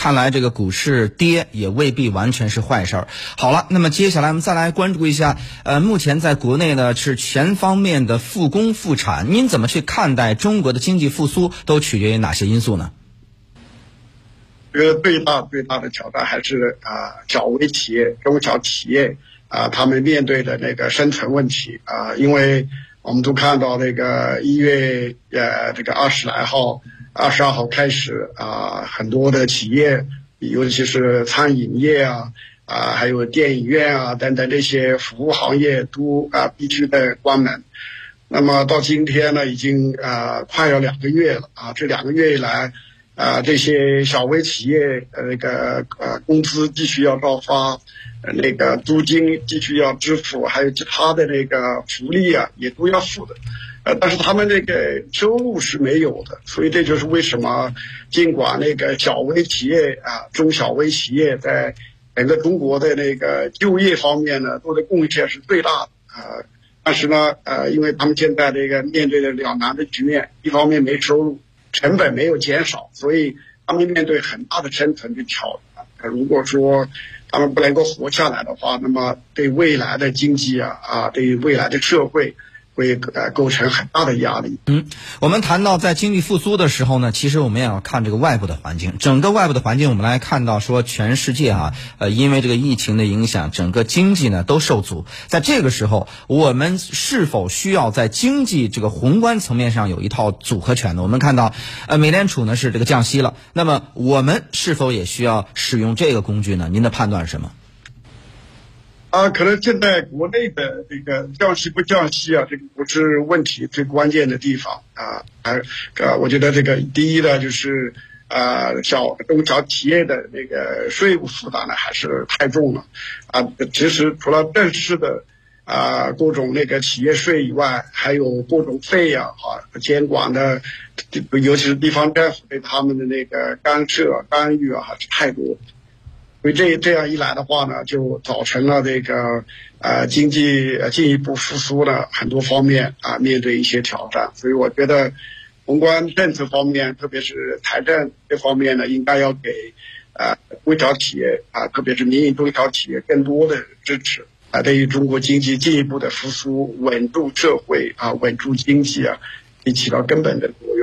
看来这个股市跌也未必完全是坏事儿。好了，那么接下来我们再来关注一下，呃，目前在国内呢是全方面的复工复产，您怎么去看待中国的经济复苏？都取决于哪些因素呢？这个最大最大的挑战还是啊，小微企业、中小企业啊，他们面对的那个生存问题啊，因为我们都看到那个一月呃这个二十来号、二十二号开始啊，很多的企业，尤其是餐饮业啊啊，还有电影院啊等等这些服务行业都啊必须得关门。那么到今天呢，已经啊快要两个月了啊，这两个月以来。啊，这些小微企业呃那个呃工资继续要照发，那个租金继续要支付，还有其他的那个福利啊也都要付的，呃，但是他们那个收入是没有的，所以这就是为什么尽管那个小微企业啊中小微企业在整个中国的那个就业方面呢，做的贡献是最大的啊，但是呢呃，因为他们现在这个面对的两难的局面，一方面没收入。成本没有减少，所以他们面对很大的生存的挑战。如果说他们不能够活下来的话，那么对未来的经济啊啊，对未来的社会。会呃构成很大的压力。嗯，我们谈到在经济复苏的时候呢，其实我们也要看这个外部的环境。整个外部的环境，我们来看到说，全世界啊，呃，因为这个疫情的影响，整个经济呢都受阻。在这个时候，我们是否需要在经济这个宏观层面上有一套组合拳呢？我们看到，呃，美联储呢是这个降息了，那么我们是否也需要使用这个工具呢？您的判断是什么？啊，可能现在国内的这个降息不降息啊，这个不是问题最关键的地方啊。还呃，我觉得这个第一呢，就是啊，小中小企业的那个税务负担呢还是太重了啊。其实除了正式的啊各种那个企业税以外，还有各种费啊啊监管的，尤其是地方政府对他们的那个干涉干预啊，还是太多。所以这这样一来的话呢，就造成了这个呃经济进一步复苏的很多方面啊面对一些挑战。所以我觉得，宏观政策方面，特别是财政这方面呢，应该要给呃微小企业啊，特别是民营中小企业更多的支持啊，对于中国经济进一步的复苏、稳住社会啊、稳住经济啊，以起到根本的作用。